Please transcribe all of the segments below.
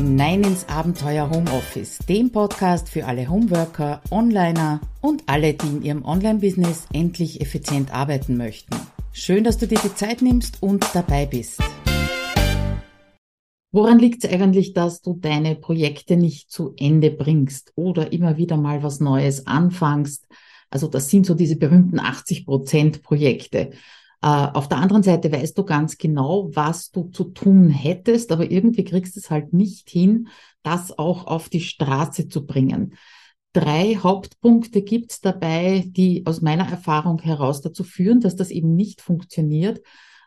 hinein ins Abenteuer Homeoffice, dem Podcast für alle Homeworker, Onliner und alle, die in ihrem Online-Business endlich effizient arbeiten möchten. Schön, dass du dir die Zeit nimmst und dabei bist. Woran liegt es eigentlich, dass du deine Projekte nicht zu Ende bringst oder immer wieder mal was Neues anfangst? Also das sind so diese berühmten 80 Prozent Projekte. Äh, auf der anderen Seite weißt du ganz genau, was du zu tun hättest, aber irgendwie kriegst du es halt nicht hin, das auch auf die Straße zu bringen. Drei Hauptpunkte gibt es dabei, die aus meiner Erfahrung heraus dazu führen, dass das eben nicht funktioniert.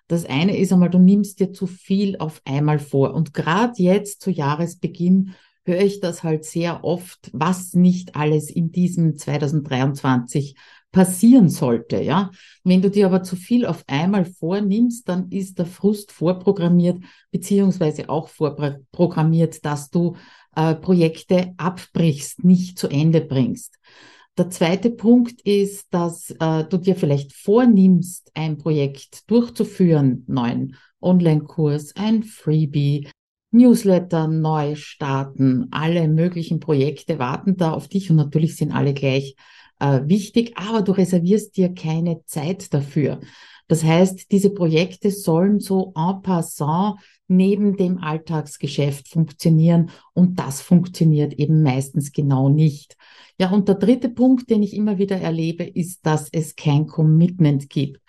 Das eine ist einmal, du nimmst dir zu viel auf einmal vor. Und gerade jetzt zu Jahresbeginn höre ich das halt sehr oft, was nicht alles in diesem 2023 passieren sollte, ja. Wenn du dir aber zu viel auf einmal vornimmst, dann ist der Frust vorprogrammiert, beziehungsweise auch vorprogrammiert, dass du äh, Projekte abbrichst, nicht zu Ende bringst. Der zweite Punkt ist, dass äh, du dir vielleicht vornimmst, ein Projekt durchzuführen, neuen Online-Kurs, ein Freebie, Newsletter neu starten, alle möglichen Projekte warten da auf dich und natürlich sind alle gleich äh, wichtig, aber du reservierst dir keine Zeit dafür. Das heißt, diese Projekte sollen so en passant neben dem Alltagsgeschäft funktionieren und das funktioniert eben meistens genau nicht. Ja, und der dritte Punkt, den ich immer wieder erlebe, ist, dass es kein Commitment gibt.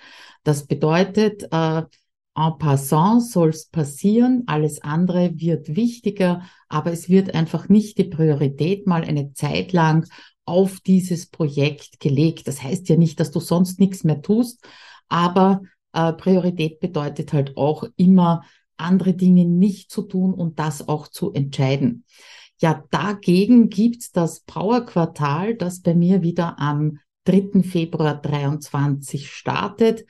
Das bedeutet, äh, en passant soll es passieren, alles andere wird wichtiger, aber es wird einfach nicht die Priorität mal eine Zeit lang auf dieses Projekt gelegt. Das heißt ja nicht, dass du sonst nichts mehr tust, aber äh, Priorität bedeutet halt auch immer, andere Dinge nicht zu tun und das auch zu entscheiden. Ja, dagegen gibt's das Power-Quartal, das bei mir wieder am 3. Februar 23 startet.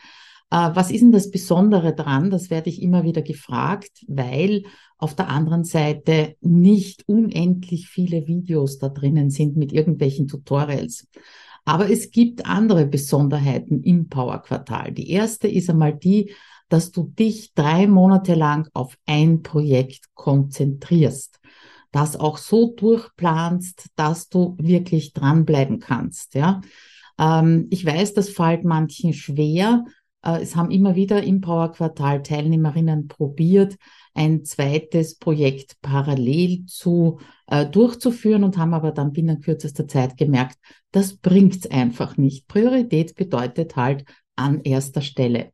Äh, was ist denn das Besondere dran? Das werde ich immer wieder gefragt, weil auf der anderen Seite nicht unendlich viele Videos da drinnen sind mit irgendwelchen Tutorials. Aber es gibt andere Besonderheiten im Power Quartal. Die erste ist einmal die, dass du dich drei Monate lang auf ein Projekt konzentrierst. Das auch so durchplanst, dass du wirklich dranbleiben kannst, ja. Ähm, ich weiß, das fällt manchen schwer. Äh, es haben immer wieder im Power Quartal Teilnehmerinnen probiert, ein zweites Projekt parallel zu äh, durchzuführen und haben aber dann binnen kürzester Zeit gemerkt, das bringt's einfach nicht. Priorität bedeutet halt an erster Stelle.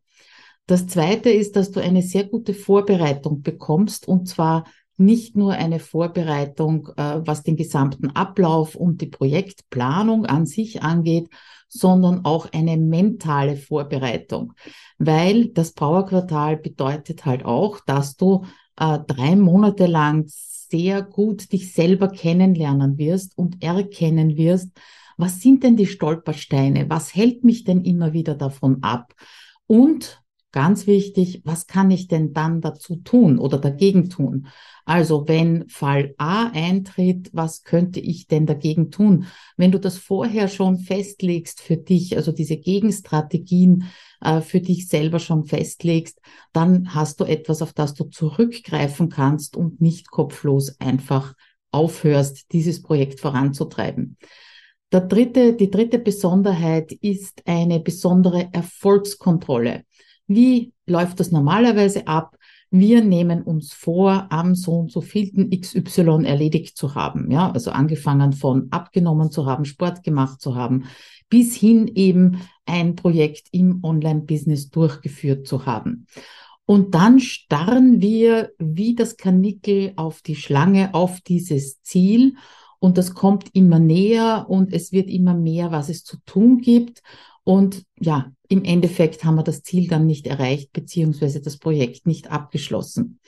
Das zweite ist, dass du eine sehr gute Vorbereitung bekommst und zwar nicht nur eine Vorbereitung, äh, was den gesamten Ablauf und die Projektplanung an sich angeht, sondern auch eine mentale Vorbereitung, weil das Powerquartal bedeutet halt auch, dass du äh, drei Monate lang sehr gut dich selber kennenlernen wirst und erkennen wirst, was sind denn die Stolpersteine? Was hält mich denn immer wieder davon ab? Und Ganz wichtig, was kann ich denn dann dazu tun oder dagegen tun? Also wenn Fall A eintritt, was könnte ich denn dagegen tun? Wenn du das vorher schon festlegst für dich, also diese Gegenstrategien äh, für dich selber schon festlegst, dann hast du etwas, auf das du zurückgreifen kannst und nicht kopflos einfach aufhörst, dieses Projekt voranzutreiben. Der dritte, die dritte Besonderheit ist eine besondere Erfolgskontrolle. Wie läuft das normalerweise ab? Wir nehmen uns vor, am so und so vielten XY erledigt zu haben. Ja, also angefangen von abgenommen zu haben, Sport gemacht zu haben, bis hin eben ein Projekt im Online-Business durchgeführt zu haben. Und dann starren wir wie das Kanickel auf die Schlange, auf dieses Ziel. Und das kommt immer näher und es wird immer mehr, was es zu tun gibt. Und ja, im Endeffekt haben wir das Ziel dann nicht erreicht, beziehungsweise das Projekt nicht abgeschlossen.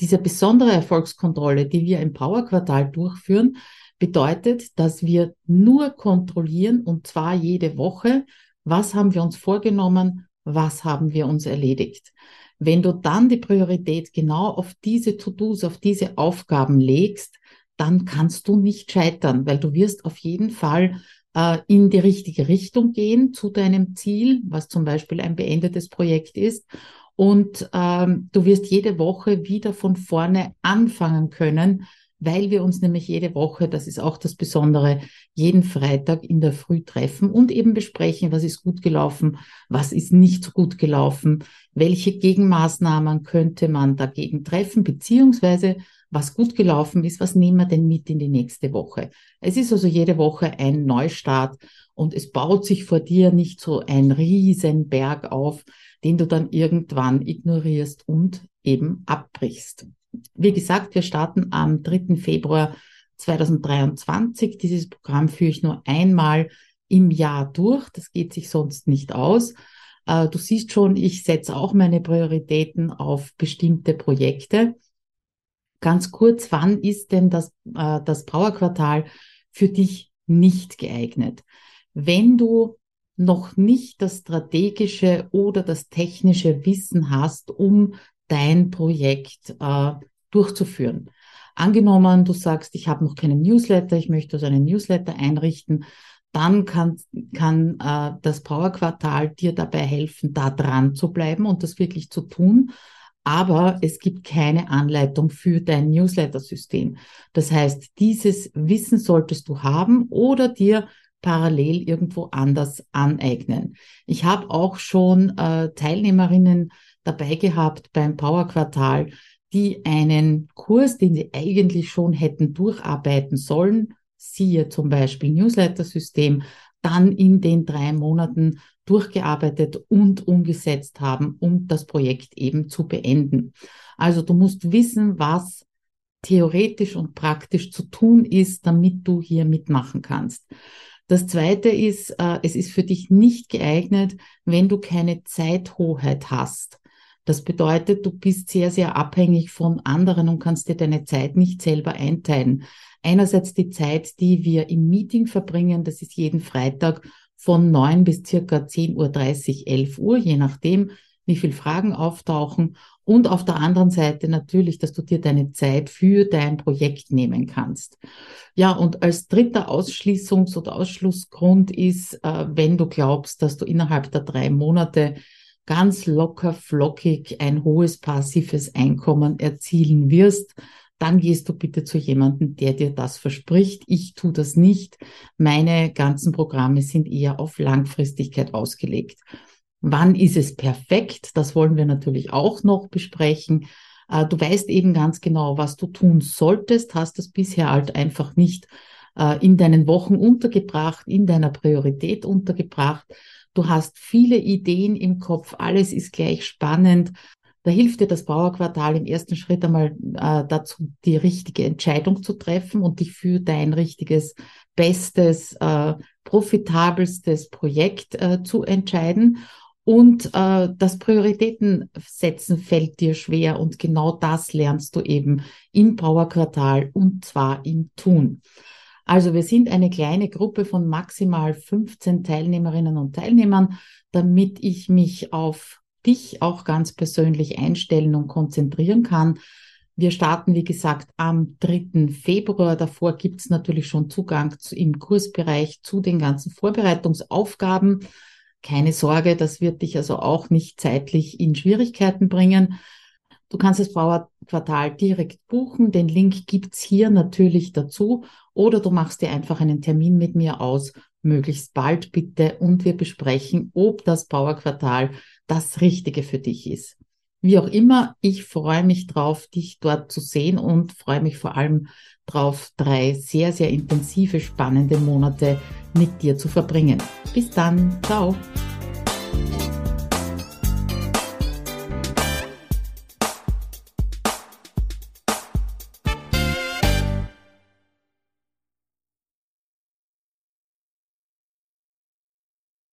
Diese besondere Erfolgskontrolle, die wir im Power Quartal durchführen, bedeutet, dass wir nur kontrollieren und zwar jede Woche, was haben wir uns vorgenommen, was haben wir uns erledigt. Wenn du dann die Priorität genau auf diese To-Dos, auf diese Aufgaben legst, dann kannst du nicht scheitern, weil du wirst auf jeden Fall äh, in die richtige Richtung gehen zu deinem Ziel, was zum Beispiel ein beendetes Projekt ist. Und ähm, du wirst jede Woche wieder von vorne anfangen können, weil wir uns nämlich jede Woche, das ist auch das Besondere, jeden Freitag in der Früh treffen und eben besprechen, was ist gut gelaufen, was ist nicht so gut gelaufen, welche Gegenmaßnahmen könnte man dagegen treffen, beziehungsweise was gut gelaufen ist, was nehmen wir denn mit in die nächste Woche. Es ist also jede Woche ein Neustart und es baut sich vor dir nicht so ein riesen Berg auf, den du dann irgendwann ignorierst und eben abbrichst. Wie gesagt, wir starten am 3. Februar 2023. Dieses Programm führe ich nur einmal im Jahr durch. Das geht sich sonst nicht aus. Äh, du siehst schon, ich setze auch meine Prioritäten auf bestimmte Projekte. Ganz kurz, wann ist denn das, äh, das Brauerquartal für dich nicht geeignet? Wenn du noch nicht das strategische oder das technische Wissen hast, um dein Projekt äh, durchzuführen. Angenommen, du sagst, ich habe noch keinen Newsletter, ich möchte also einen Newsletter einrichten, dann kann, kann äh, das Power-Quartal dir dabei helfen, da dran zu bleiben und das wirklich zu tun. Aber es gibt keine Anleitung für dein Newsletter-System. Das heißt, dieses Wissen solltest du haben oder dir parallel irgendwo anders aneignen. Ich habe auch schon äh, Teilnehmerinnen dabei gehabt beim Power Quartal, die einen Kurs, den sie eigentlich schon hätten durcharbeiten sollen, siehe zum Beispiel Newsletter-System, dann in den drei Monaten durchgearbeitet und umgesetzt haben, um das Projekt eben zu beenden. Also du musst wissen, was theoretisch und praktisch zu tun ist, damit du hier mitmachen kannst. Das zweite ist, äh, es ist für dich nicht geeignet, wenn du keine Zeithoheit hast. Das bedeutet, du bist sehr, sehr abhängig von anderen und kannst dir deine Zeit nicht selber einteilen. Einerseits die Zeit, die wir im Meeting verbringen, das ist jeden Freitag von neun bis circa 10.30 Uhr, 11 Uhr, je nachdem, wie viele Fragen auftauchen. Und auf der anderen Seite natürlich, dass du dir deine Zeit für dein Projekt nehmen kannst. Ja, und als dritter Ausschließungs- oder Ausschlussgrund ist, äh, wenn du glaubst, dass du innerhalb der drei Monate ganz locker, flockig ein hohes passives Einkommen erzielen wirst, dann gehst du bitte zu jemandem, der dir das verspricht. Ich tue das nicht. Meine ganzen Programme sind eher auf Langfristigkeit ausgelegt. Wann ist es perfekt? Das wollen wir natürlich auch noch besprechen. Äh, du weißt eben ganz genau, was du tun solltest, hast es bisher halt einfach nicht äh, in deinen Wochen untergebracht, in deiner Priorität untergebracht. Du hast viele Ideen im Kopf, alles ist gleich spannend. Da hilft dir das Bauerquartal im ersten Schritt einmal äh, dazu, die richtige Entscheidung zu treffen und dich für dein richtiges, bestes, äh, profitabelstes Projekt äh, zu entscheiden. Und äh, das Prioritätensetzen fällt dir schwer und genau das lernst du eben im Bauerquartal und zwar im Tun. Also wir sind eine kleine Gruppe von maximal 15 Teilnehmerinnen und Teilnehmern, damit ich mich auf dich auch ganz persönlich einstellen und konzentrieren kann. Wir starten, wie gesagt, am 3. Februar. Davor gibt es natürlich schon Zugang zu, im Kursbereich zu den ganzen Vorbereitungsaufgaben. Keine Sorge, das wird dich also auch nicht zeitlich in Schwierigkeiten bringen. Du kannst das Bauerquartal direkt buchen. Den Link gibt's hier natürlich dazu. Oder du machst dir einfach einen Termin mit mir aus, möglichst bald bitte. Und wir besprechen, ob das Bauerquartal das Richtige für dich ist. Wie auch immer, ich freue mich drauf, dich dort zu sehen und freue mich vor allem drauf, drei sehr, sehr intensive, spannende Monate mit dir zu verbringen. Bis dann. Ciao.